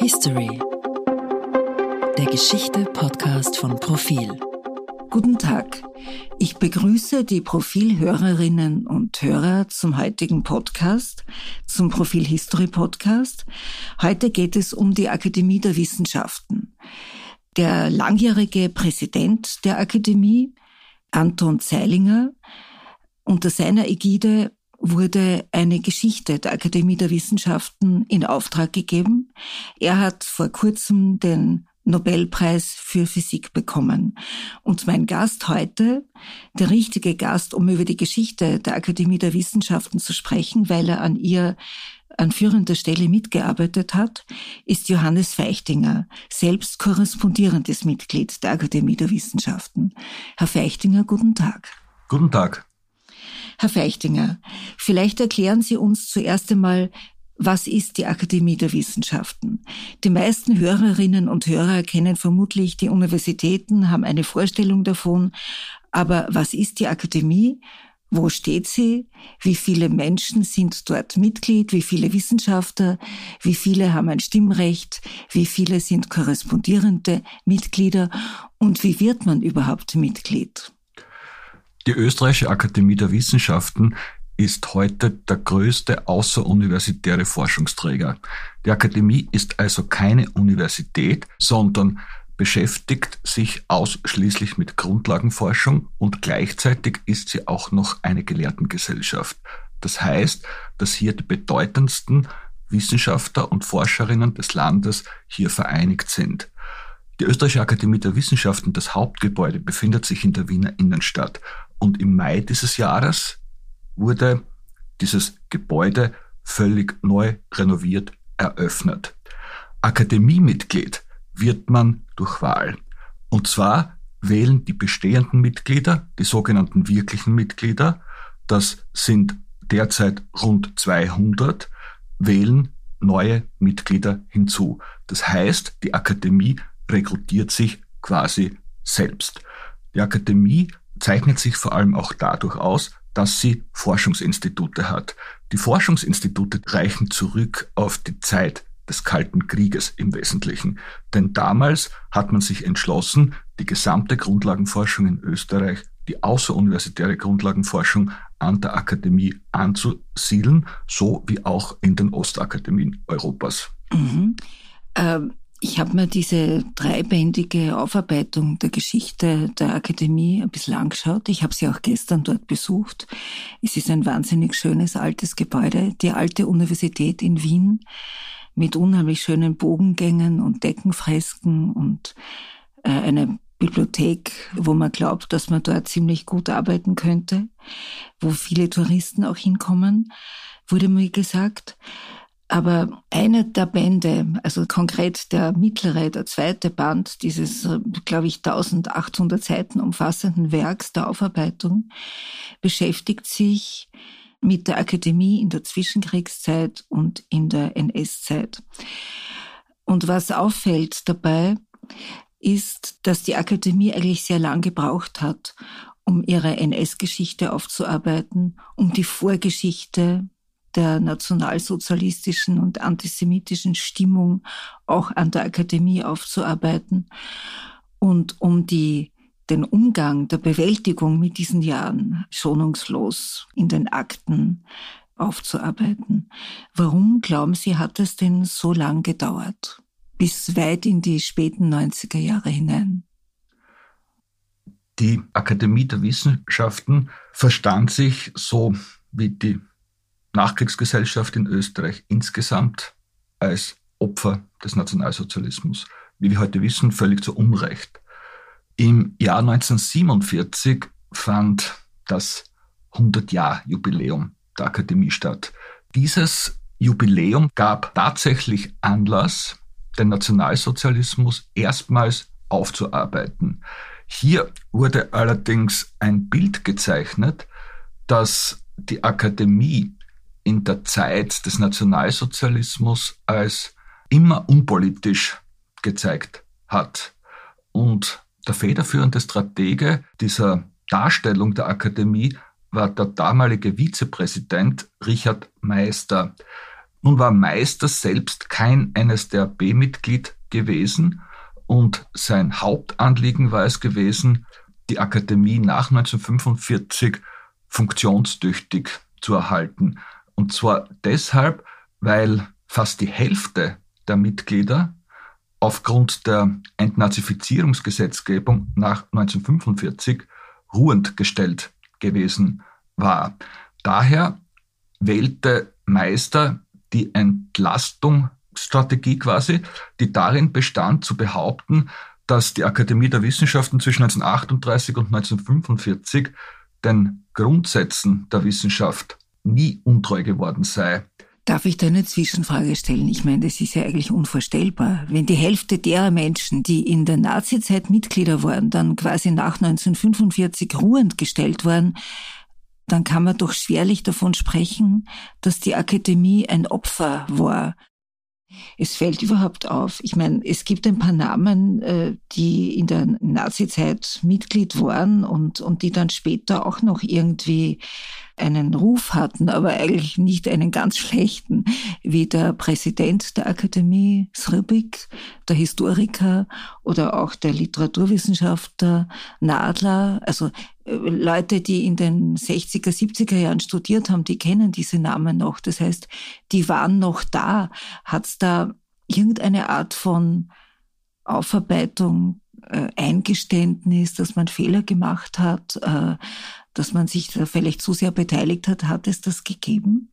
History. Der Geschichte-Podcast von Profil. Guten Tag. Ich begrüße die Profilhörerinnen und Hörer zum heutigen Podcast, zum Profil History Podcast. Heute geht es um die Akademie der Wissenschaften. Der langjährige Präsident der Akademie, Anton Zeilinger, unter seiner Ägide wurde eine Geschichte der Akademie der Wissenschaften in Auftrag gegeben. Er hat vor kurzem den Nobelpreis für Physik bekommen. Und mein Gast heute, der richtige Gast, um über die Geschichte der Akademie der Wissenschaften zu sprechen, weil er an ihr an führender Stelle mitgearbeitet hat, ist Johannes Feichtinger, selbst korrespondierendes Mitglied der Akademie der Wissenschaften. Herr Feichtinger, guten Tag. Guten Tag. Herr Feichtinger, vielleicht erklären Sie uns zuerst einmal, was ist die Akademie der Wissenschaften? Die meisten Hörerinnen und Hörer kennen vermutlich die Universitäten, haben eine Vorstellung davon. Aber was ist die Akademie? Wo steht sie? Wie viele Menschen sind dort Mitglied? Wie viele Wissenschaftler? Wie viele haben ein Stimmrecht? Wie viele sind korrespondierende Mitglieder? Und wie wird man überhaupt Mitglied? Die Österreichische Akademie der Wissenschaften ist heute der größte außeruniversitäre Forschungsträger. Die Akademie ist also keine Universität, sondern beschäftigt sich ausschließlich mit Grundlagenforschung und gleichzeitig ist sie auch noch eine Gelehrtengesellschaft. Das heißt, dass hier die bedeutendsten Wissenschaftler und Forscherinnen des Landes hier vereinigt sind. Die Österreichische Akademie der Wissenschaften, das Hauptgebäude, befindet sich in der Wiener Innenstadt. Und im Mai dieses Jahres wurde dieses Gebäude völlig neu renoviert eröffnet. Akademiemitglied wird man durch Wahl. Und zwar wählen die bestehenden Mitglieder, die sogenannten wirklichen Mitglieder, das sind derzeit rund 200, wählen neue Mitglieder hinzu. Das heißt, die Akademie rekrutiert sich quasi selbst. Die Akademie zeichnet sich vor allem auch dadurch aus, dass sie Forschungsinstitute hat. Die Forschungsinstitute reichen zurück auf die Zeit des Kalten Krieges im Wesentlichen. Denn damals hat man sich entschlossen, die gesamte Grundlagenforschung in Österreich, die außeruniversitäre Grundlagenforschung an der Akademie anzusiedeln, so wie auch in den Ostakademien Europas. Mhm. Ähm, ich habe mir diese dreibändige Aufarbeitung der Geschichte der Akademie ein bisschen angeschaut. Ich habe sie auch gestern dort besucht. Es ist ein wahnsinnig schönes altes Gebäude, die alte Universität in Wien mit unheimlich schönen Bogengängen und Deckenfresken und äh, eine Bibliothek, wo man glaubt, dass man dort ziemlich gut arbeiten könnte, wo viele Touristen auch hinkommen, wurde mir gesagt. Aber einer der Bände, also konkret der mittlere, der zweite Band dieses, glaube ich, 1800 Seiten umfassenden Werks der Aufarbeitung, beschäftigt sich mit der Akademie in der Zwischenkriegszeit und in der NS-Zeit. Und was auffällt dabei, ist, dass die Akademie eigentlich sehr lang gebraucht hat, um ihre NS-Geschichte aufzuarbeiten, um die Vorgeschichte der nationalsozialistischen und antisemitischen Stimmung auch an der Akademie aufzuarbeiten und um die den Umgang der Bewältigung mit diesen Jahren schonungslos in den Akten aufzuarbeiten. Warum, glauben Sie, hat es denn so lang gedauert? Bis weit in die späten 90er Jahre hinein? Die Akademie der Wissenschaften verstand sich so wie die Nachkriegsgesellschaft in Österreich insgesamt als Opfer des Nationalsozialismus. Wie wir heute wissen, völlig zu Unrecht. Im Jahr 1947 fand das 100-Jahr-Jubiläum der Akademie statt. Dieses Jubiläum gab tatsächlich Anlass, den Nationalsozialismus erstmals aufzuarbeiten. Hier wurde allerdings ein Bild gezeichnet, das die Akademie in der Zeit des Nationalsozialismus als immer unpolitisch gezeigt hat. Und der federführende Stratege dieser Darstellung der Akademie war der damalige Vizepräsident Richard Meister. Nun war Meister selbst kein NSDAP-Mitglied gewesen und sein Hauptanliegen war es gewesen, die Akademie nach 1945 funktionstüchtig zu erhalten. Und zwar deshalb, weil fast die Hälfte der Mitglieder aufgrund der Entnazifizierungsgesetzgebung nach 1945 ruhend gestellt gewesen war. Daher wählte Meister die Entlastungsstrategie quasi, die darin bestand zu behaupten, dass die Akademie der Wissenschaften zwischen 1938 und 1945 den Grundsätzen der Wissenschaft nie untreu geworden sei. Darf ich da eine Zwischenfrage stellen? Ich meine, das ist ja eigentlich unvorstellbar. Wenn die Hälfte derer Menschen, die in der Nazizeit Mitglieder waren, dann quasi nach 1945 ruhend gestellt waren, dann kann man doch schwerlich davon sprechen, dass die Akademie ein Opfer war es fällt überhaupt auf. Ich meine, es gibt ein paar Namen, äh, die in der Nazizeit Mitglied waren und, und die dann später auch noch irgendwie einen Ruf hatten, aber eigentlich nicht einen ganz schlechten, wie der Präsident der Akademie Sribik, der Historiker oder auch der Literaturwissenschaftler Nadler. Also äh, Leute, die in den 60er, 70er Jahren studiert haben, die kennen diese Namen noch. Das heißt, die waren noch da. Hat es da irgendeine Art von Aufarbeitung, äh, Eingeständnis, dass man Fehler gemacht hat, äh, dass man sich da vielleicht zu sehr beteiligt hat? Hat es das gegeben?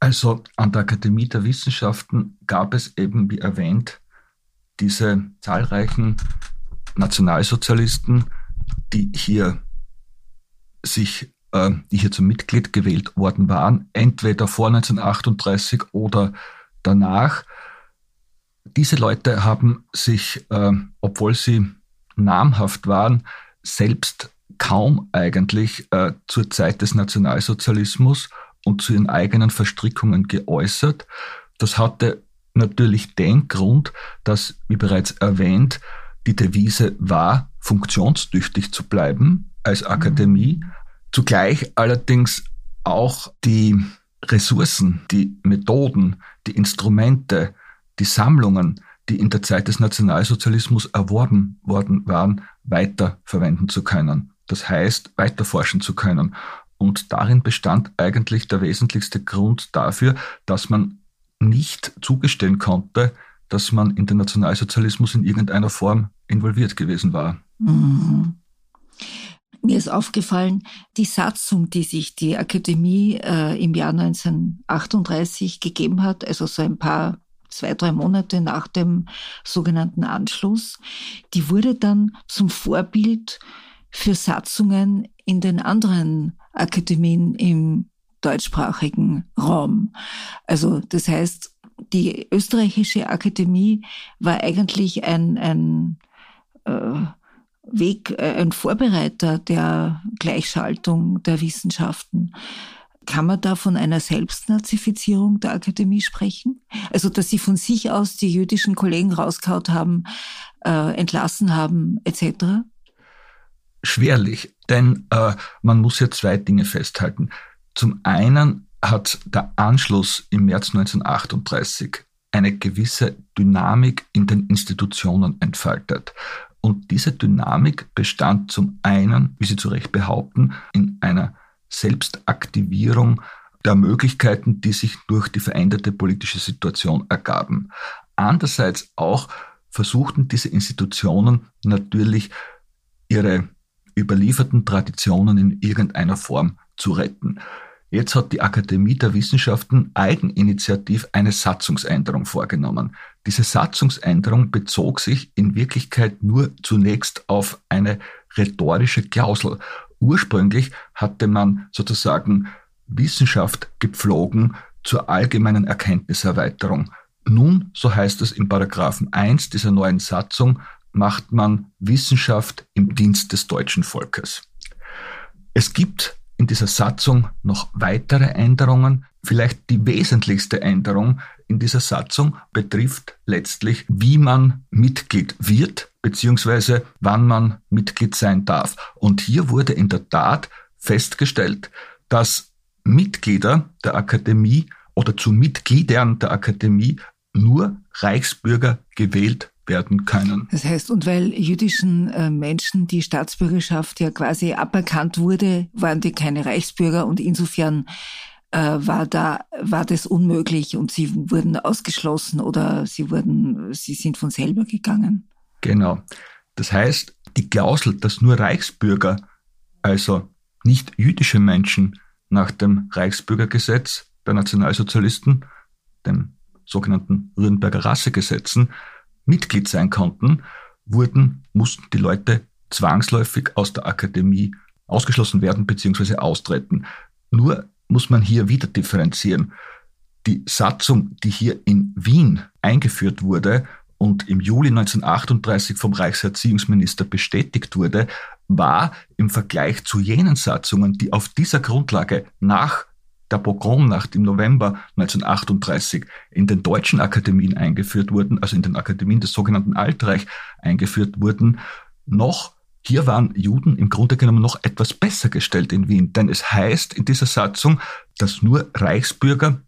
Also an der Akademie der Wissenschaften gab es eben, wie erwähnt, diese zahlreichen Nationalsozialisten, die hier sich, äh, die hier zum Mitglied gewählt worden waren, entweder vor 1938 oder danach. Diese Leute haben sich, äh, obwohl sie namhaft waren, selbst kaum eigentlich äh, zur Zeit des Nationalsozialismus und zu ihren eigenen Verstrickungen geäußert. Das hatte natürlich den Grund, dass, wie bereits erwähnt, die Devise war, funktionstüchtig zu bleiben als Akademie, mhm. zugleich allerdings auch die Ressourcen, die Methoden, die Instrumente, die Sammlungen, die in der Zeit des Nationalsozialismus erworben worden waren, weiter verwenden zu können. Das heißt, weiter forschen zu können. Und darin bestand eigentlich der wesentlichste Grund dafür, dass man nicht zugestehen konnte, dass man in den Nationalsozialismus in irgendeiner Form involviert gewesen war. Mhm. Mir ist aufgefallen, die Satzung, die sich die Akademie äh, im Jahr 1938 gegeben hat, also so ein paar, zwei, drei Monate nach dem sogenannten Anschluss, die wurde dann zum Vorbild für Satzungen in den anderen Akademien im deutschsprachigen Raum. Also das heißt, die österreichische Akademie war eigentlich ein, ein äh, Weg, äh, ein Vorbereiter der Gleichschaltung der Wissenschaften. Kann man da von einer Selbstnazifizierung der Akademie sprechen? Also, dass sie von sich aus die jüdischen Kollegen rauskaut haben, äh, entlassen haben, etc.? Schwerlich, denn äh, man muss ja zwei Dinge festhalten. Zum einen hat der Anschluss im März 1938 eine gewisse Dynamik in den Institutionen entfaltet. Und diese Dynamik bestand zum einen, wie Sie zu Recht behaupten, in einer Selbstaktivierung der Möglichkeiten, die sich durch die veränderte politische Situation ergaben. Andererseits auch versuchten diese Institutionen natürlich ihre überlieferten Traditionen in irgendeiner Form zu retten. Jetzt hat die Akademie der Wissenschaften eigeninitiativ eine Satzungsänderung vorgenommen. Diese Satzungsänderung bezog sich in Wirklichkeit nur zunächst auf eine rhetorische Klausel. Ursprünglich hatte man sozusagen Wissenschaft gepflogen zur allgemeinen Erkenntniserweiterung. Nun, so heißt es im Paragraphen 1 dieser neuen Satzung, macht man Wissenschaft im Dienst des deutschen Volkes. Es gibt in dieser Satzung noch weitere Änderungen. Vielleicht die wesentlichste Änderung in dieser Satzung betrifft letztlich, wie man Mitglied wird, beziehungsweise wann man Mitglied sein darf. Und hier wurde in der Tat festgestellt, dass Mitglieder der Akademie oder zu Mitgliedern der Akademie nur Reichsbürger gewählt werden können. Das heißt, und weil jüdischen äh, Menschen die Staatsbürgerschaft ja quasi aberkannt wurde, waren die keine Reichsbürger und insofern äh, war da war das unmöglich und sie wurden ausgeschlossen oder sie wurden sie sind von selber gegangen. Genau. Das heißt, die Klausel, dass nur Reichsbürger, also nicht jüdische Menschen nach dem Reichsbürgergesetz der Nationalsozialisten, dem sogenannten Nürnberger Rassegesetzen, Mitglied sein konnten, wurden, mussten die Leute zwangsläufig aus der Akademie ausgeschlossen werden bzw. austreten. Nur muss man hier wieder differenzieren. Die Satzung, die hier in Wien eingeführt wurde und im Juli 1938 vom Reichserziehungsminister bestätigt wurde, war im Vergleich zu jenen Satzungen, die auf dieser Grundlage nach der Pogromnacht im November 1938 in den deutschen Akademien eingeführt wurden, also in den Akademien des sogenannten Altreich eingeführt wurden, noch hier waren Juden im Grunde genommen noch etwas besser gestellt in Wien, denn es heißt in dieser Satzung, dass nur Reichsbürger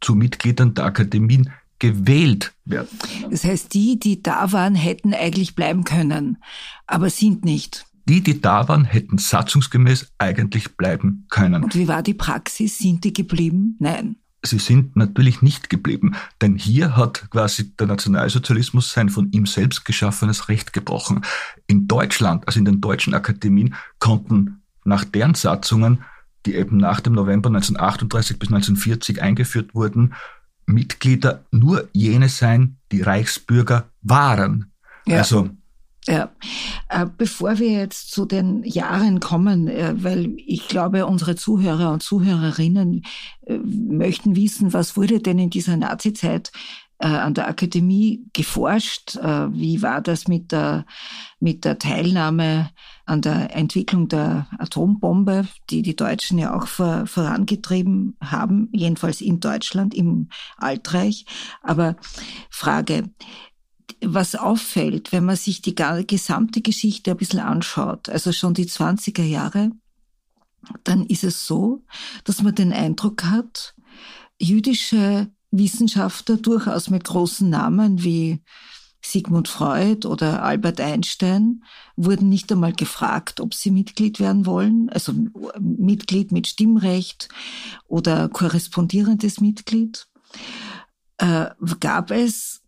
zu Mitgliedern der Akademien gewählt werden. Das heißt, die, die da waren, hätten eigentlich bleiben können, aber sind nicht. Die, die da waren, hätten satzungsgemäß eigentlich bleiben können. Und wie war die Praxis? Sind die geblieben? Nein. Sie sind natürlich nicht geblieben, denn hier hat quasi der Nationalsozialismus sein von ihm selbst geschaffenes Recht gebrochen. In Deutschland, also in den deutschen Akademien, konnten nach deren Satzungen, die eben nach dem November 1938 bis 1940 eingeführt wurden, Mitglieder nur jene sein, die Reichsbürger waren. Ja. Also ja, äh, bevor wir jetzt zu den Jahren kommen, äh, weil ich glaube, unsere Zuhörer und Zuhörerinnen äh, möchten wissen, was wurde denn in dieser Nazizeit an der Akademie geforscht? Wie war das mit der, mit der Teilnahme an der Entwicklung der Atombombe, die die Deutschen ja auch vor, vorangetrieben haben, jedenfalls in Deutschland, im Altreich? Aber Frage, was auffällt, wenn man sich die gesamte Geschichte ein bisschen anschaut, also schon die 20er Jahre, dann ist es so, dass man den Eindruck hat, jüdische Wissenschaftler durchaus mit großen Namen wie Sigmund Freud oder Albert Einstein wurden nicht einmal gefragt, ob sie Mitglied werden wollen, also Mitglied mit Stimmrecht oder korrespondierendes Mitglied. Äh, gab es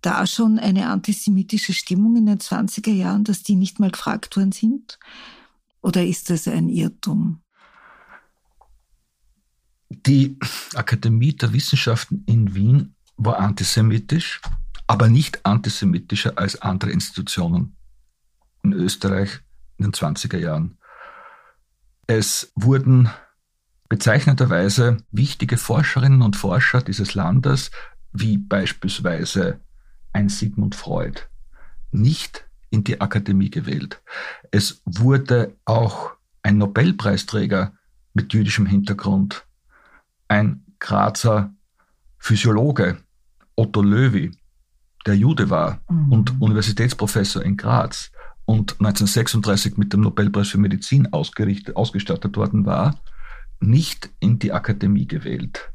da schon eine antisemitische Stimmung in den 20er Jahren, dass die nicht mal gefragt worden sind? Oder ist das ein Irrtum? Die Akademie der Wissenschaften in Wien war antisemitisch, aber nicht antisemitischer als andere Institutionen in Österreich in den 20er Jahren. Es wurden bezeichnenderweise wichtige Forscherinnen und Forscher dieses Landes, wie beispielsweise ein Sigmund Freud nicht in die Akademie gewählt. Es wurde auch ein Nobelpreisträger mit jüdischem Hintergrund, ein Grazer Physiologe, Otto Löwy, der Jude war mhm. und Universitätsprofessor in Graz und 1936 mit dem Nobelpreis für Medizin ausgestattet worden war, nicht in die Akademie gewählt.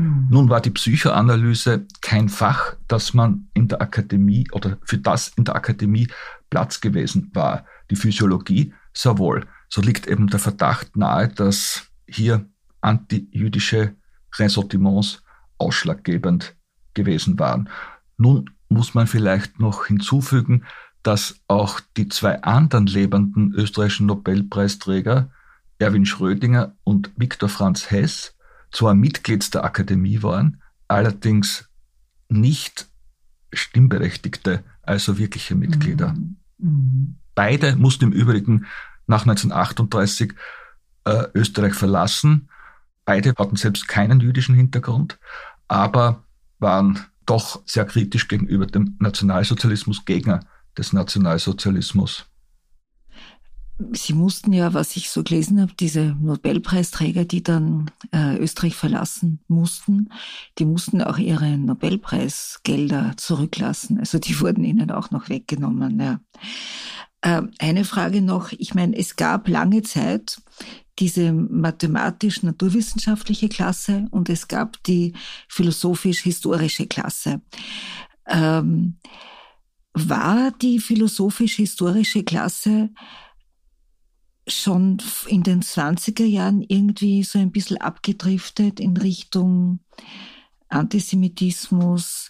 Mhm. Nun war die Psychoanalyse kein Fach, das man in der Akademie oder für das in der Akademie Platz gewesen war. Die Physiologie sehr wohl. So liegt eben der Verdacht nahe, dass hier antijüdische Ressentiments ausschlaggebend gewesen waren. Nun muss man vielleicht noch hinzufügen, dass auch die zwei anderen lebenden österreichischen Nobelpreisträger, Erwin Schrödinger und Viktor Franz Hess, zwar Mitglied der Akademie waren, allerdings nicht Stimmberechtigte, also wirkliche Mitglieder. Mhm. Mhm. Beide mussten im Übrigen nach 1938 äh, Österreich verlassen. Beide hatten selbst keinen jüdischen Hintergrund, aber waren doch sehr kritisch gegenüber dem Nationalsozialismus, Gegner des Nationalsozialismus. Sie mussten ja, was ich so gelesen habe, diese Nobelpreisträger, die dann äh, Österreich verlassen mussten, die mussten auch ihre Nobelpreisgelder zurücklassen. Also die wurden ihnen auch noch weggenommen. Ja. Äh, eine Frage noch, ich meine, es gab lange Zeit diese mathematisch-naturwissenschaftliche Klasse und es gab die philosophisch-historische Klasse. Ähm, war die philosophisch-historische Klasse schon in den 20er Jahren irgendwie so ein bisschen abgedriftet in Richtung Antisemitismus.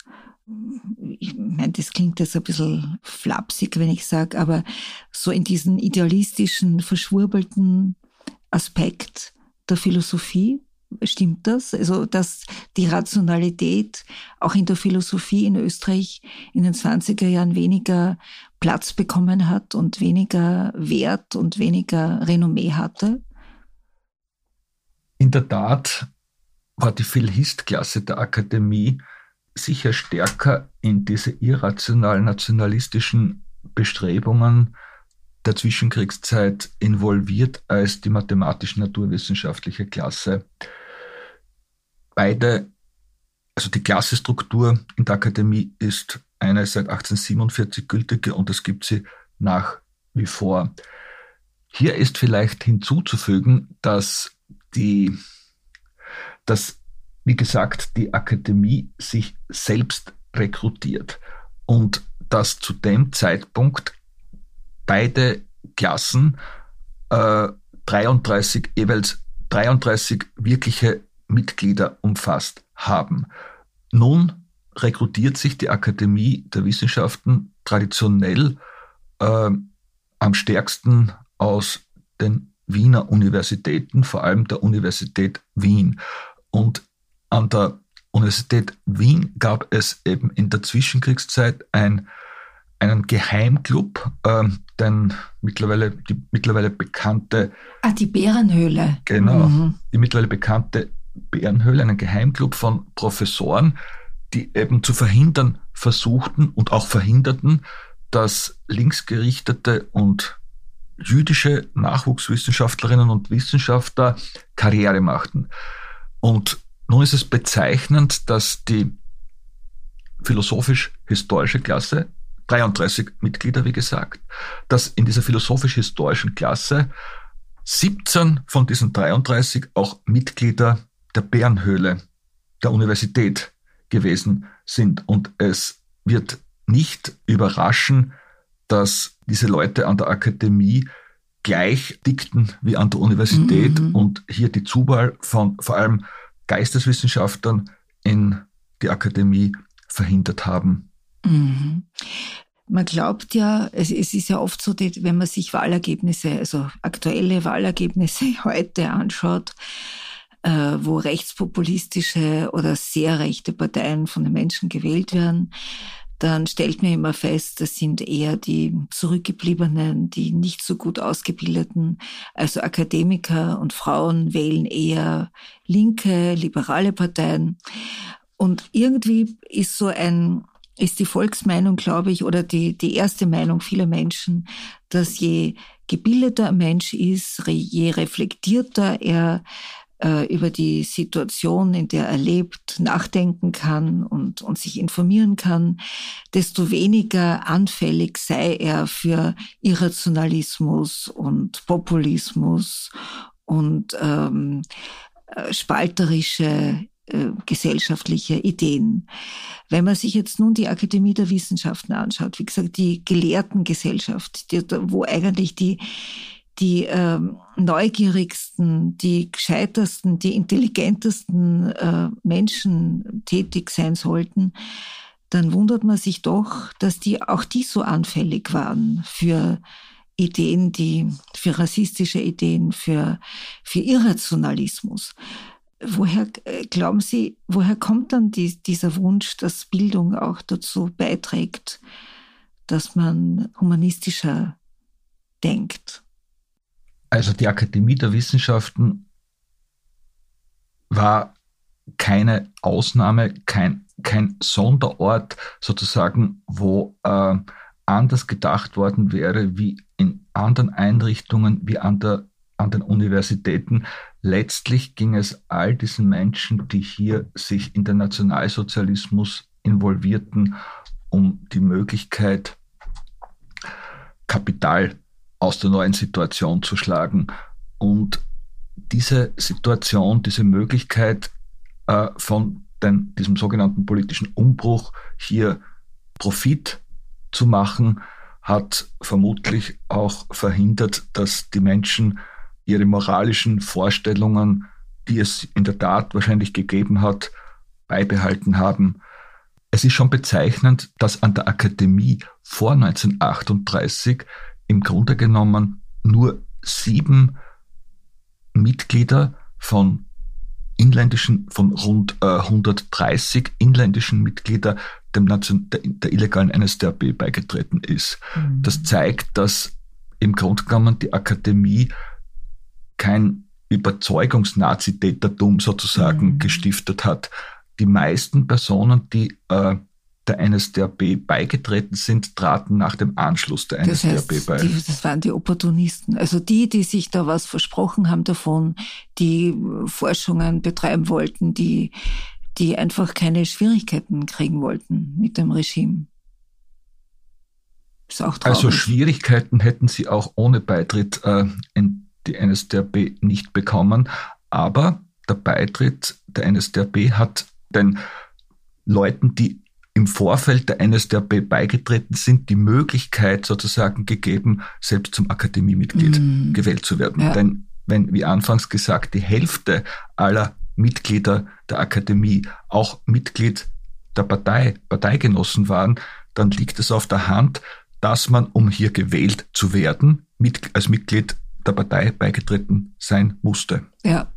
Ich meine, das klingt jetzt ein bisschen flapsig, wenn ich sage, aber so in diesen idealistischen, verschwurbelten Aspekt der Philosophie. Stimmt das? Also, dass die Rationalität auch in der Philosophie in Österreich in den 20er Jahren weniger Platz bekommen hat und weniger Wert und weniger Renommee hatte? In der Tat war die Philhist-Klasse der Akademie sicher stärker in diese irrational nationalistischen Bestrebungen der Zwischenkriegszeit involviert als die mathematisch-naturwissenschaftliche Klasse. Beide, also die Klassenstruktur in der Akademie ist eine seit 1847 gültige und es gibt sie nach wie vor. Hier ist vielleicht hinzuzufügen, dass die, dass, wie gesagt, die Akademie sich selbst rekrutiert und dass zu dem Zeitpunkt beide Klassen äh, 33, jeweils 33 wirkliche Mitglieder umfasst haben. Nun rekrutiert sich die Akademie der Wissenschaften traditionell äh, am stärksten aus den Wiener Universitäten, vor allem der Universität Wien. Und an der Universität Wien gab es eben in der Zwischenkriegszeit ein, einen Geheimclub, äh, den mittlerweile, die mittlerweile bekannte. Ah, die Bärenhöhle. Genau, mhm. die mittlerweile bekannte Bärenhöhle, einen Geheimclub von Professoren, die eben zu verhindern versuchten und auch verhinderten, dass linksgerichtete und jüdische Nachwuchswissenschaftlerinnen und Wissenschaftler Karriere machten. Und nun ist es bezeichnend, dass die philosophisch-historische Klasse, 33 Mitglieder, wie gesagt, dass in dieser philosophisch-historischen Klasse 17 von diesen 33 auch Mitglieder der Bärenhöhle der Universität gewesen sind. Und es wird nicht überraschen, dass diese Leute an der Akademie gleich dickten wie an der Universität mhm. und hier die Zuwahl von vor allem Geisteswissenschaftlern in die Akademie verhindert haben. Mhm. Man glaubt ja, es, es, ist ja oft so, wenn man sich Wahlergebnisse, also aktuelle Wahlergebnisse heute anschaut, wo rechtspopulistische oder sehr rechte Parteien von den Menschen gewählt werden, dann stellt man immer fest, das sind eher die zurückgebliebenen, die nicht so gut ausgebildeten, also Akademiker und Frauen wählen eher linke, liberale Parteien. Und irgendwie ist so ein, ist die Volksmeinung, glaube ich, oder die, die erste Meinung vieler Menschen, dass je gebildeter ein Mensch ist, je reflektierter er äh, über die Situation, in der er lebt, nachdenken kann und, und sich informieren kann, desto weniger anfällig sei er für Irrationalismus und Populismus und ähm, äh, spalterische äh, gesellschaftliche Ideen. Wenn man sich jetzt nun die Akademie der Wissenschaften anschaut, wie gesagt, die Gelehrtengesellschaft, die, wo eigentlich die die ähm, neugierigsten, die gescheitersten, die intelligentesten äh, Menschen tätig sein sollten, dann wundert man sich doch, dass die auch die so anfällig waren für Ideen, die für rassistische Ideen, für für Irrationalismus. Woher äh, glauben Sie, woher kommt dann die, dieser Wunsch, dass Bildung auch dazu beiträgt, dass man humanistischer denkt? Also die Akademie der Wissenschaften war keine Ausnahme, kein, kein Sonderort sozusagen, wo äh, anders gedacht worden wäre wie in anderen Einrichtungen, wie an, der, an den Universitäten. Letztlich ging es all diesen Menschen, die hier sich in den Nationalsozialismus involvierten, um die Möglichkeit, Kapital aus der neuen Situation zu schlagen. Und diese Situation, diese Möglichkeit äh, von den, diesem sogenannten politischen Umbruch hier Profit zu machen, hat vermutlich auch verhindert, dass die Menschen ihre moralischen Vorstellungen, die es in der Tat wahrscheinlich gegeben hat, beibehalten haben. Es ist schon bezeichnend, dass an der Akademie vor 1938 im Grunde genommen nur sieben Mitglieder von inländischen, von rund äh, 130 inländischen Mitglieder dem Nation, der, der illegalen NSDAP beigetreten ist. Mhm. Das zeigt, dass im Grunde genommen die Akademie kein Überzeugungsnazitätertum sozusagen mhm. gestiftet hat. Die meisten Personen, die äh, der NSDAP beigetreten sind, traten nach dem Anschluss der das NSDAP heißt, bei. Die, das waren die Opportunisten. Also die, die sich da was versprochen haben davon, die Forschungen betreiben wollten, die, die einfach keine Schwierigkeiten kriegen wollten mit dem Regime. Ist auch traurig. Also Schwierigkeiten hätten sie auch ohne Beitritt äh, in die NSDAP nicht bekommen. Aber der Beitritt der NSDAP hat den Leuten, die im Vorfeld der NSDAP beigetreten sind, die Möglichkeit sozusagen gegeben, selbst zum Akademiemitglied mm. gewählt zu werden. Ja. Denn wenn, wie anfangs gesagt, die Hälfte aller Mitglieder der Akademie auch Mitglied der Partei, Parteigenossen waren, dann liegt es auf der Hand, dass man, um hier gewählt zu werden, mit, als Mitglied der Partei beigetreten sein musste. Ja.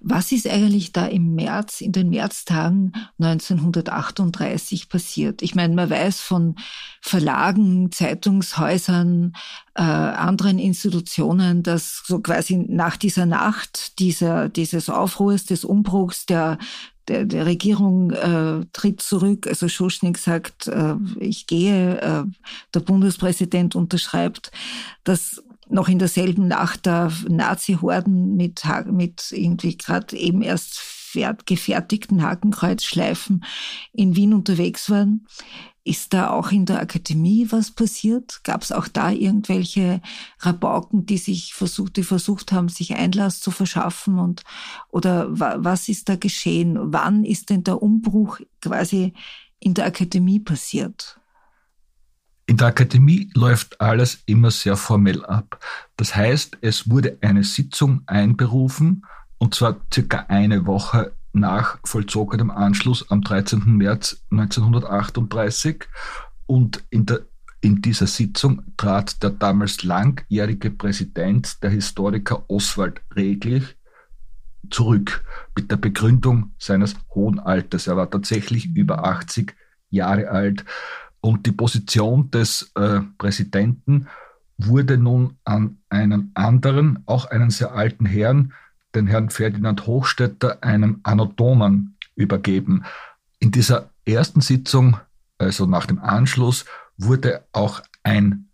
Was ist eigentlich da im März, in den Märztagen 1938 passiert? Ich meine, man weiß von Verlagen, Zeitungshäusern, äh, anderen Institutionen, dass so quasi nach dieser Nacht dieser, dieses Aufruhrs, des Umbruchs, der der, der Regierung äh, tritt zurück. Also Schuschnigg sagt, äh, ich gehe. Äh, der Bundespräsident unterschreibt, dass noch in derselben Nacht da Nazi-Horden mit, mit irgendwie gerade eben erst gefertigten Hakenkreuzschleifen in Wien unterwegs waren. Ist da auch in der Akademie was passiert? Gab es auch da irgendwelche Rabauken, die sich versucht, die versucht haben, sich Einlass zu verschaffen und oder was ist da geschehen? Wann ist denn der Umbruch quasi in der Akademie passiert? In der Akademie läuft alles immer sehr formell ab. Das heißt, es wurde eine Sitzung einberufen, und zwar circa eine Woche nach vollzogenem Anschluss am 13. März 1938. Und in, der, in dieser Sitzung trat der damals langjährige Präsident, der Historiker Oswald Reglich, zurück mit der Begründung seines hohen Alters. Er war tatsächlich über 80 Jahre alt. Und die Position des äh, Präsidenten wurde nun an einen anderen, auch einen sehr alten Herrn, den Herrn Ferdinand Hochstetter, einem Anatomen, übergeben. In dieser ersten Sitzung, also nach dem Anschluss, wurde auch ein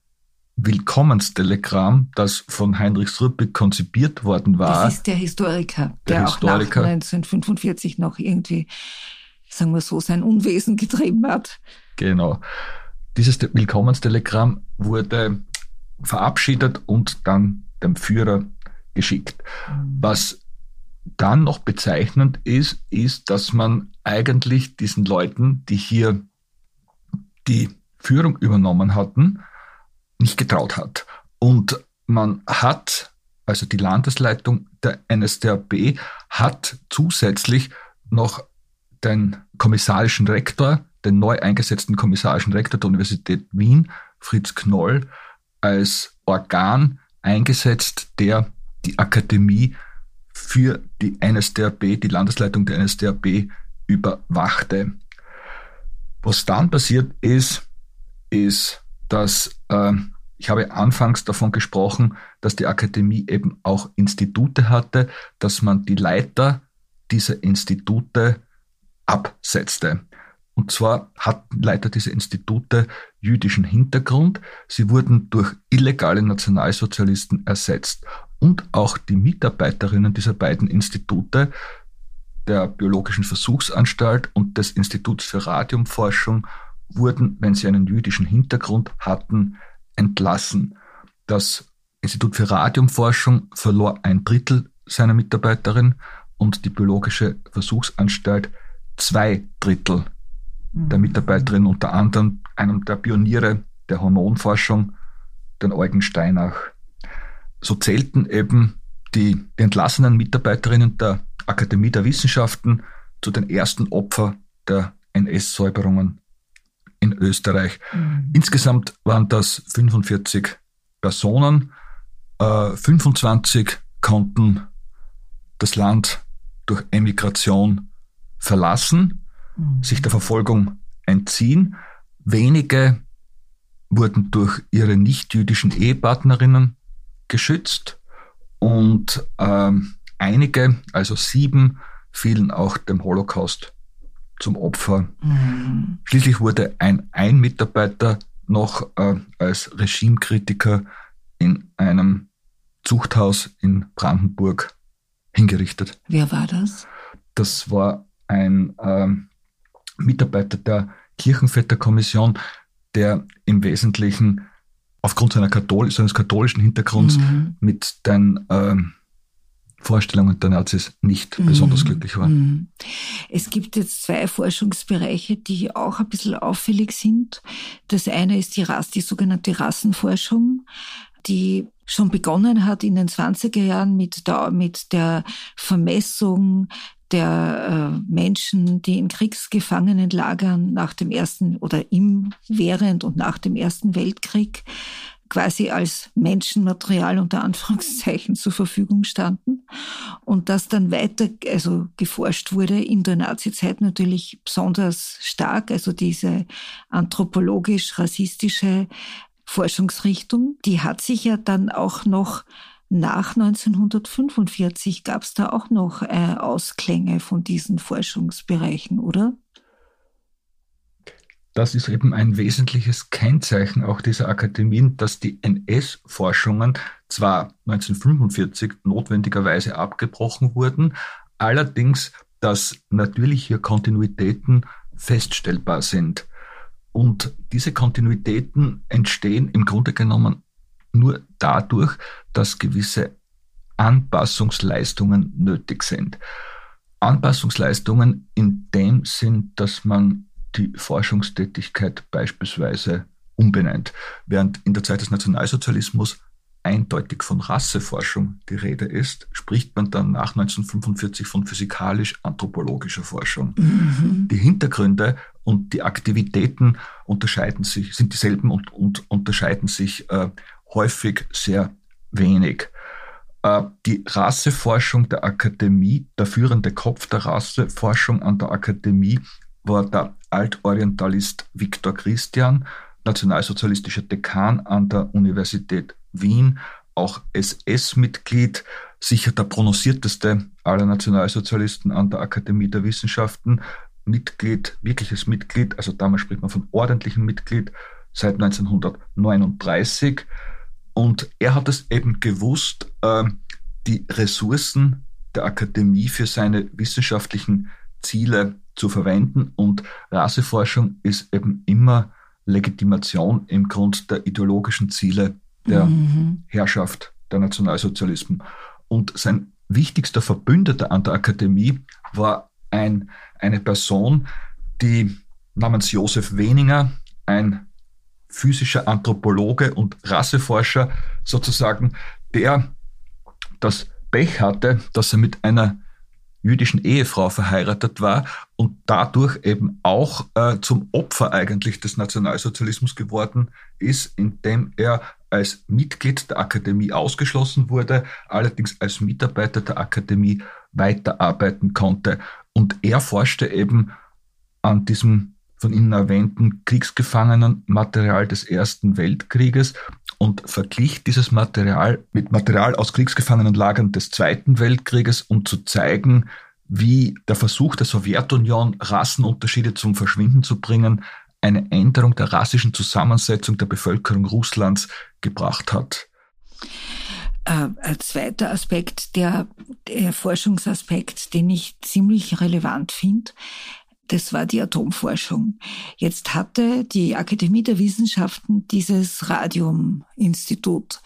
Willkommenstelegramm, das von Heinrich Strüppig konzipiert worden war. Das ist der Historiker, der, der Historiker. auch nach 1945 noch irgendwie, sagen wir so, sein Unwesen getrieben hat. Genau. Dieses Willkommenstelegramm wurde verabschiedet und dann dem Führer geschickt. Mhm. Was dann noch bezeichnend ist, ist, dass man eigentlich diesen Leuten, die hier die Führung übernommen hatten, nicht getraut hat. Und man hat, also die Landesleitung der NSDAP, hat zusätzlich noch den kommissarischen Rektor den neu eingesetzten kommissarischen Rektor der Universität Wien, Fritz Knoll, als Organ eingesetzt, der die Akademie für die NSDAP, die Landesleitung der NSDAP überwachte. Was dann passiert ist, ist, dass äh, ich habe anfangs davon gesprochen, dass die Akademie eben auch Institute hatte, dass man die Leiter dieser Institute absetzte. Und zwar hatten Leiter dieser Institute jüdischen Hintergrund. Sie wurden durch illegale Nationalsozialisten ersetzt. Und auch die Mitarbeiterinnen dieser beiden Institute, der Biologischen Versuchsanstalt und des Instituts für Radiumforschung, wurden, wenn sie einen jüdischen Hintergrund hatten, entlassen. Das Institut für Radiumforschung verlor ein Drittel seiner Mitarbeiterin und die Biologische Versuchsanstalt zwei Drittel der. Mitarbeiterin, unter anderem einem der Pioniere der Hormonforschung, den Eugen Steinach. So zählten eben die, entlassenen Mitarbeiterinnen der Akademie der Wissenschaften zu den ersten Opfern der NS-Säuberungen in Österreich. Mhm. Insgesamt waren das 45 Personen. Äh, 25 konnten das Land durch Emigration verlassen, mhm. sich der Verfolgung entziehen. Wenige wurden durch ihre nichtjüdischen Ehepartnerinnen geschützt und ähm, einige, also sieben, fielen auch dem Holocaust zum Opfer. Mhm. Schließlich wurde ein, ein Mitarbeiter noch äh, als Regimekritiker in einem Zuchthaus in Brandenburg hingerichtet. Wer war das? Das war ein äh, Mitarbeiter der Kirchenvetterkommission, der im Wesentlichen aufgrund seiner Kathol seines katholischen Hintergrunds mhm. mit den äh, Vorstellungen der Nazis nicht mhm. besonders glücklich war. Mhm. Es gibt jetzt zwei Forschungsbereiche, die auch ein bisschen auffällig sind. Das eine ist die, Rass, die sogenannte Rassenforschung, die schon begonnen hat in den 20er Jahren mit der, mit der Vermessung der äh, Menschen, die in Kriegsgefangenenlagern nach dem ersten oder im, während und nach dem Ersten Weltkrieg quasi als Menschenmaterial unter Anführungszeichen zur Verfügung standen. Und das dann weiter also geforscht wurde in der Nazizeit natürlich besonders stark, also diese anthropologisch-rassistische Forschungsrichtung, die hat sich ja dann auch noch nach 1945 gab es da auch noch äh, Ausklänge von diesen Forschungsbereichen, oder? Das ist eben ein wesentliches Kennzeichen auch dieser Akademien, dass die NS-Forschungen zwar 1945 notwendigerweise abgebrochen wurden, allerdings, dass natürlich hier Kontinuitäten feststellbar sind. Und diese Kontinuitäten entstehen im Grunde genommen nur dadurch, dass gewisse Anpassungsleistungen nötig sind. Anpassungsleistungen in dem Sinn, dass man die Forschungstätigkeit beispielsweise umbenennt. Während in der Zeit des Nationalsozialismus eindeutig von Rasseforschung die Rede ist, spricht man dann nach 1945 von physikalisch-anthropologischer Forschung. Mhm. Die Hintergründe und die Aktivitäten unterscheiden sich, sind dieselben und, und unterscheiden sich äh, häufig sehr wenig. Äh, die Rasseforschung der Akademie, der führende Kopf der Rasseforschung an der Akademie war der Altorientalist Viktor Christian, nationalsozialistischer Dekan an der Universität Wien, auch SS-Mitglied, sicher der prononcierteste aller Nationalsozialisten an der Akademie der Wissenschaften, Mitglied, wirkliches Mitglied, also damals spricht man von ordentlichem Mitglied, seit 1939 und er hat es eben gewusst, äh, die Ressourcen der Akademie für seine wissenschaftlichen Ziele zu verwenden. Und Rasseforschung ist eben immer Legitimation im Grund der ideologischen Ziele der mhm. Herrschaft der Nationalsozialisten. Und sein wichtigster Verbündeter an der Akademie war ein, eine Person, die namens Josef Weninger, ein physischer Anthropologe und Rasseforscher sozusagen, der das Pech hatte, dass er mit einer jüdischen Ehefrau verheiratet war und dadurch eben auch äh, zum Opfer eigentlich des Nationalsozialismus geworden ist, indem er als Mitglied der Akademie ausgeschlossen wurde, allerdings als Mitarbeiter der Akademie weiterarbeiten konnte. Und er forschte eben an diesem von Ihnen erwähnten Kriegsgefangenenmaterial des Ersten Weltkrieges und verglich dieses Material mit Material aus Kriegsgefangenenlagern des Zweiten Weltkrieges, um zu zeigen, wie der Versuch der Sowjetunion, Rassenunterschiede zum Verschwinden zu bringen, eine Änderung der rassischen Zusammensetzung der Bevölkerung Russlands gebracht hat. Äh, ein zweiter Aspekt, der, der Forschungsaspekt, den ich ziemlich relevant finde, Das war die Atomforschung. Jetzt hatte die Akademie der Wissenschaften dieses Radiuminstitut.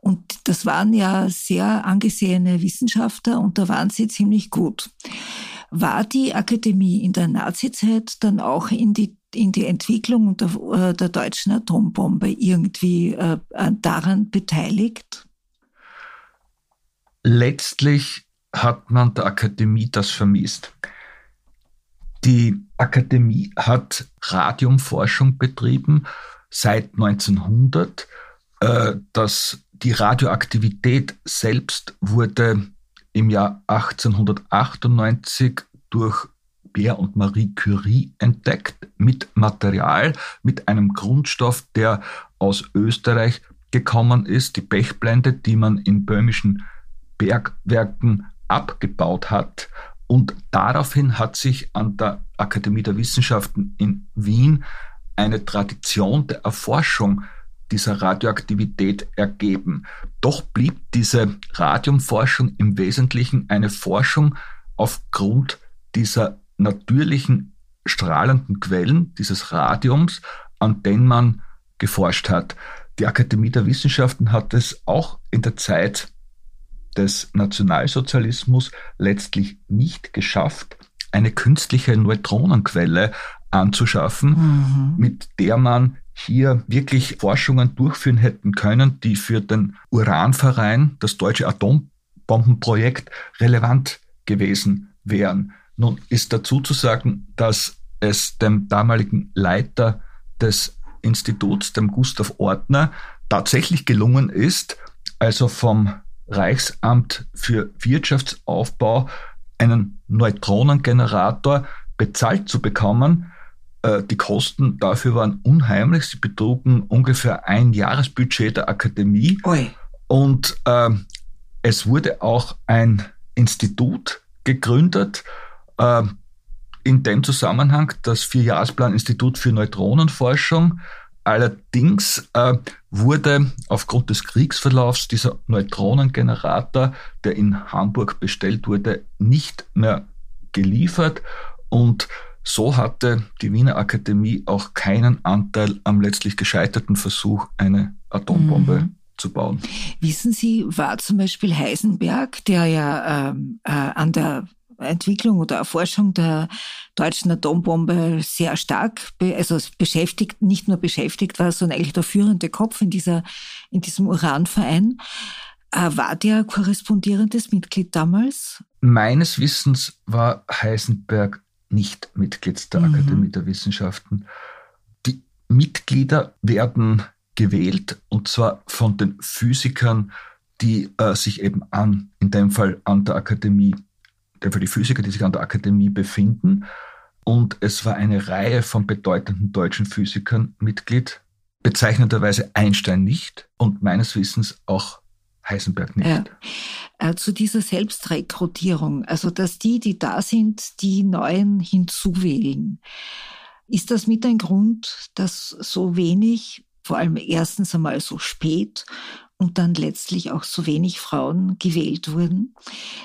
Und das waren ja sehr angesehene Wissenschaftler und da waren sie ziemlich gut. War die Akademie in der Nazizeit dann auch in die in die Entwicklung der, äh, der deutschen Atombombe irgendwie äh, daran beteiligt? Letztlich hat man der Akademie das vermisst. Die Akademie hat Radiumforschung betrieben seit 1900. Äh, das, die Radioaktivität selbst wurde im Jahr 1898 durch Pierre und Marie Curie entdeckt mit Material, mit einem Grundstoff, der aus Österreich gekommen ist, die Pechblende, die man in böhmischen Bergwerken abgebaut hat und daraufhin hat sich an der Akademie der Wissenschaften in Wien eine Tradition der Erforschung dieser Radioaktivität ergeben. Doch blieb diese Radiumforschung im Wesentlichen eine Forschung aufgrund dieser natürlichen strahlenden Quellen dieses Radiums, an denen man geforscht hat. Die Akademie der Wissenschaften hat es auch in der Zeit des Nationalsozialismus letztlich nicht geschafft, eine künstliche Neutronenquelle anzuschaffen, mhm. mit der man hier wirklich Forschungen durchführen hätten können, die für den Uranverein, das deutsche Atombombenprojekt, relevant gewesen wären. Nun ist dazu zu sagen, dass es dem damaligen Leiter des Instituts, dem Gustav Ortner, tatsächlich gelungen ist, also vom Reichsamt für Wirtschaftsaufbau einen Neutronengenerator bezahlt zu bekommen. Äh, die Kosten dafür waren unheimlich. Sie betrugen ungefähr ein Jahresbudget der Akademie. Oi. Und äh, es wurde auch ein Institut gegründet, äh, in dem Zusammenhang das Vierjahresplan-Institut für Neutronenforschung, Allerdings äh, wurde aufgrund des Kriegsverlaufs dieser Neutronengenerator, der in Hamburg bestellt wurde, nicht mehr geliefert und so hatte die Wiener Akademie auch keinen Anteil am letztlich gescheiterten Versuch, eine Atombombe mhm. zu bauen. Wissen Sie, war zum Beispiel Heisenberg, der ja ähm, äh, an der Entwicklung oder Erforschung der deutschen Atombombe sehr stark, also beschäftigt, nicht nur beschäftigt war, sondern eigentlich der führende Kopf in dieser, in diesem Uranverein. Äh, war der korrespondierendes Mitglied damals? Meines Wissens war Heisenberg nicht Mitglied der mhm. Akademie der Wissenschaften. Die Mitglieder werden gewählt und zwar von den Physikern, die äh, sich eben an, in dem Fall an der Akademie für die Physiker, die sich an der Akademie befinden. Und es war eine Reihe von bedeutenden deutschen Physikern Mitglied, bezeichnenderweise Einstein nicht und meines Wissens auch Heisenberg nicht. Ja. Äh, zu dieser Selbstrekrutierung, also dass die, die da sind, die Neuen hinzuwählen. Ist das mit ein Grund, dass so wenig, vor allem erstens einmal so spät und dann letztlich auch so wenig Frauen gewählt wurden.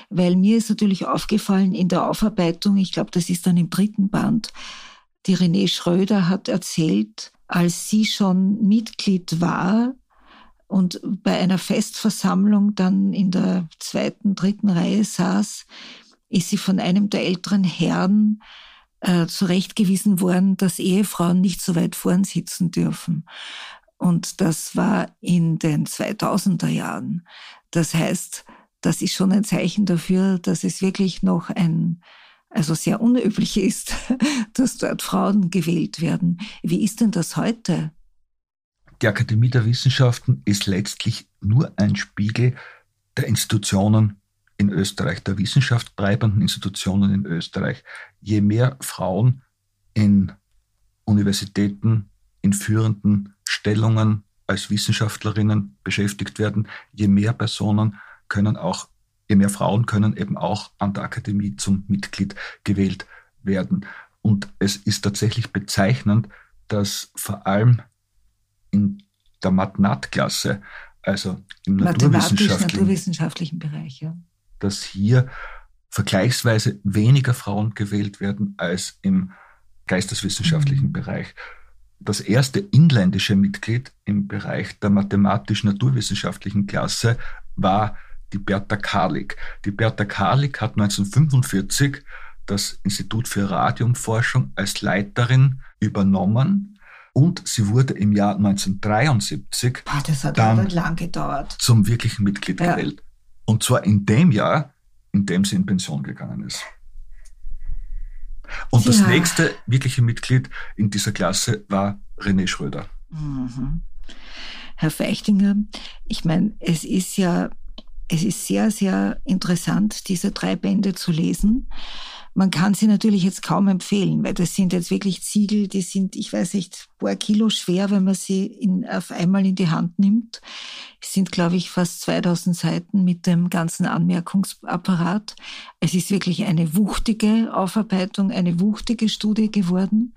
Weil mir ist natürlich aufgefallen in der Aufarbeitung, ich glaube, das ist dann im dritten Band, die Renée Schröder hat erzählt, als sie schon Mitglied war und bei einer Festversammlung dann in der zweiten, dritten Reihe saß, ist sie von einem der älteren Herren äh, zurechtgewiesen worden, dass Ehefrauen nicht so weit vorn sitzen dürfen. Und das war in den 2000er Jahren. Das heißt, das ist schon ein Zeichen dafür, dass es wirklich noch ein, also sehr unüblich ist, dass dort Frauen gewählt werden. Wie ist denn das heute? Die Akademie der Wissenschaften ist letztlich nur ein Spiegel der Institutionen in Österreich, der wissenschaftstreibenden Institutionen in Österreich. Je mehr Frauen in Universitäten, in führenden Stellungen als Wissenschaftlerinnen beschäftigt werden, je mehr Personen können auch, je mehr Frauen können eben auch an der Akademie zum Mitglied gewählt werden. Und es ist tatsächlich bezeichnend, dass vor allem in der Mathnat-Klasse, also im naturwissenschaftlichen, naturwissenschaftlichen Bereich, ja. dass hier vergleichsweise weniger Frauen gewählt werden als im geisteswissenschaftlichen mhm. Bereich. Das erste inländische Mitglied im Bereich der mathematisch-naturwissenschaftlichen Klasse war die Bertha Karlik. Die Bertha Karlik hat 1945 das Institut für Radiumforschung als Leiterin übernommen und sie wurde im Jahr 1973 Boah, dann gedauert. zum wirklichen Mitglied ja. gewählt. Und zwar in dem Jahr, in dem sie in Pension gegangen ist. Und ja. das nächste wirkliche Mitglied in dieser Klasse war René Schröder. Mhm. Herr Feichtinger, ich meine, es ist ja, es ist sehr, sehr interessant, diese drei Bände zu lesen. Man kann sie natürlich jetzt kaum empfehlen, weil das sind jetzt wirklich Ziegel, die sind, ich weiß nicht, paar Kilo schwer, wenn man sie in, auf einmal in die Hand nimmt. Es sind, glaube ich, fast 2000 Seiten mit dem ganzen Anmerkungsapparat. Es ist wirklich eine wuchtige Aufarbeitung, eine wuchtige Studie geworden.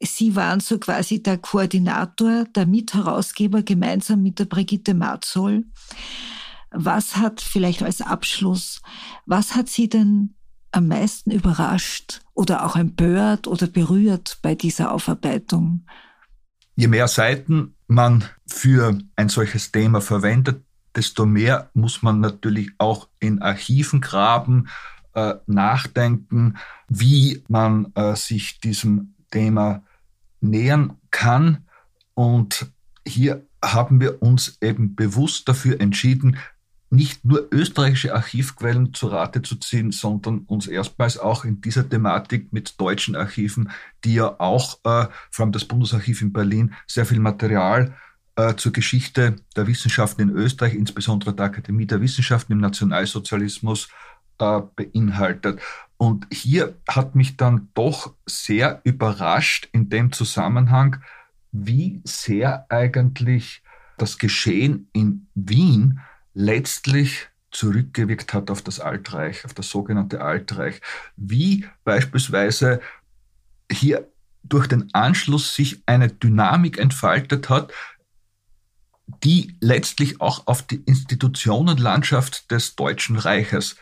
Sie waren so quasi der Koordinator, der Mitherausgeber gemeinsam mit der Brigitte Marzoll. Was hat vielleicht als Abschluss, was hat Sie denn am meisten überrascht oder auch empört oder berührt bei dieser Aufarbeitung? Je mehr Seiten man für ein solches Thema verwendet, desto mehr muss man natürlich auch in Archiven graben, äh, nachdenken, wie man äh, sich diesem Thema nähern kann. Und hier haben wir uns eben bewusst dafür entschieden, nicht nur österreichische Archivquellen zu Rate zu ziehen, sondern uns erstmals auch in dieser Thematik mit deutschen Archiven, die ja auch, äh, vor allem das Bundesarchiv in Berlin, sehr viel Material äh, zur Geschichte der Wissenschaften in Österreich, insbesondere der Akademie der Wissenschaften im Nationalsozialismus, äh, beinhaltet. Und hier hat mich dann doch sehr überrascht in dem Zusammenhang, wie sehr eigentlich das Geschehen in Wien letztlich zurückgewirkt hat auf das Altreich, auf das sogenannte Altreich, wie beispielsweise hier durch den Anschluss sich eine Dynamik entfaltet hat, die letztlich auch auf die Institutionenlandschaft des Deutschen Reiches,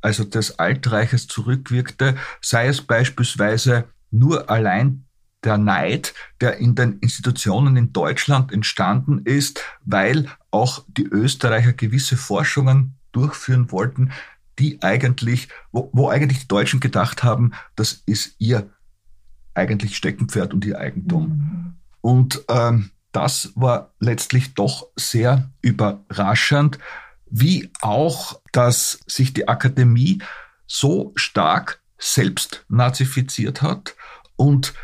also des Altreiches zurückwirkte, sei es beispielsweise nur allein der Neid, der in den Institutionen in Deutschland entstanden ist, weil auch die Österreicher gewisse Forschungen durchführen wollten, die eigentlich, wo, wo eigentlich die Deutschen gedacht haben, das ist ihr eigentlich Steckenpferd und ihr Eigentum. Mhm. Und ähm, das war letztlich doch sehr überraschend, wie auch, dass sich die Akademie so stark selbst nazifiziert hat und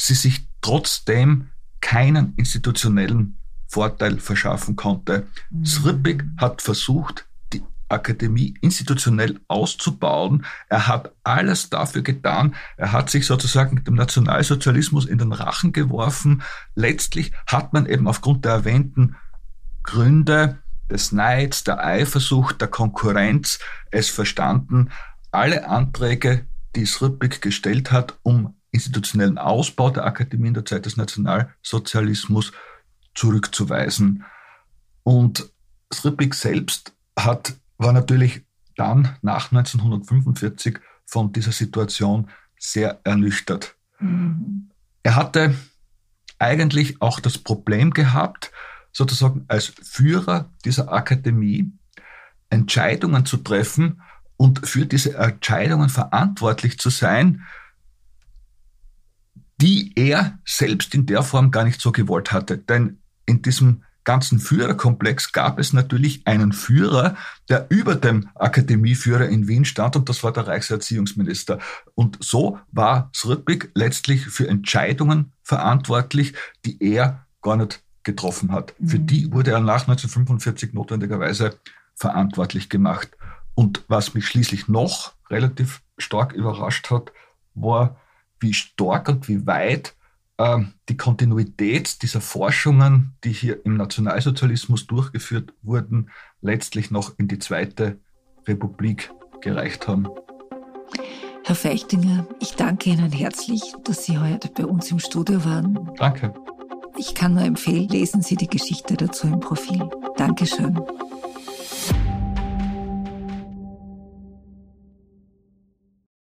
sie sich trotzdem keinen institutionellen Vorteil verschaffen konnte. Mhm. Sripik hat versucht, die Akademie institutionell auszubauen. Er hat alles dafür getan. Er hat sich sozusagen mit dem Nationalsozialismus in den Rachen geworfen. Letztlich hat man eben aufgrund der erwähnten Gründe des Neids, der Eifersucht, der Konkurrenz es verstanden, alle Anträge, die Sripik gestellt hat, um institutionellen Ausbau der Akademie in der Zeit des Nationalsozialismus zurückzuweisen. Und Sripik selbst hat, war natürlich dann nach 1945 von dieser Situation sehr ernüchtert. Mhm. Er hatte eigentlich auch das Problem gehabt, sozusagen als Führer dieser Akademie Entscheidungen zu treffen und für diese Entscheidungen verantwortlich zu sein, die er selbst in der Form gar nicht so gewollt hatte. Denn in diesem ganzen Führerkomplex gab es natürlich einen Führer, der über dem Akademieführer in Wien stand und das war der Reichserziehungsminister. Und so war Srpik letztlich für Entscheidungen verantwortlich, die er gar nicht getroffen hat. Mhm. Für die wurde er nach 1945 notwendigerweise verantwortlich gemacht. Und was mich schließlich noch relativ stark überrascht hat, war, wie stark und wie weit äh, die Kontinuität dieser Forschungen, die hier im Nationalsozialismus durchgeführt wurden, letztlich noch in die Zweite Republik gereicht haben. Herr Feichtinger, ich danke Ihnen herzlich, dass Sie heute bei uns im Studio waren. Danke. Ich kann nur empfehlen, lesen Sie die Geschichte dazu im Profil. Dankeschön.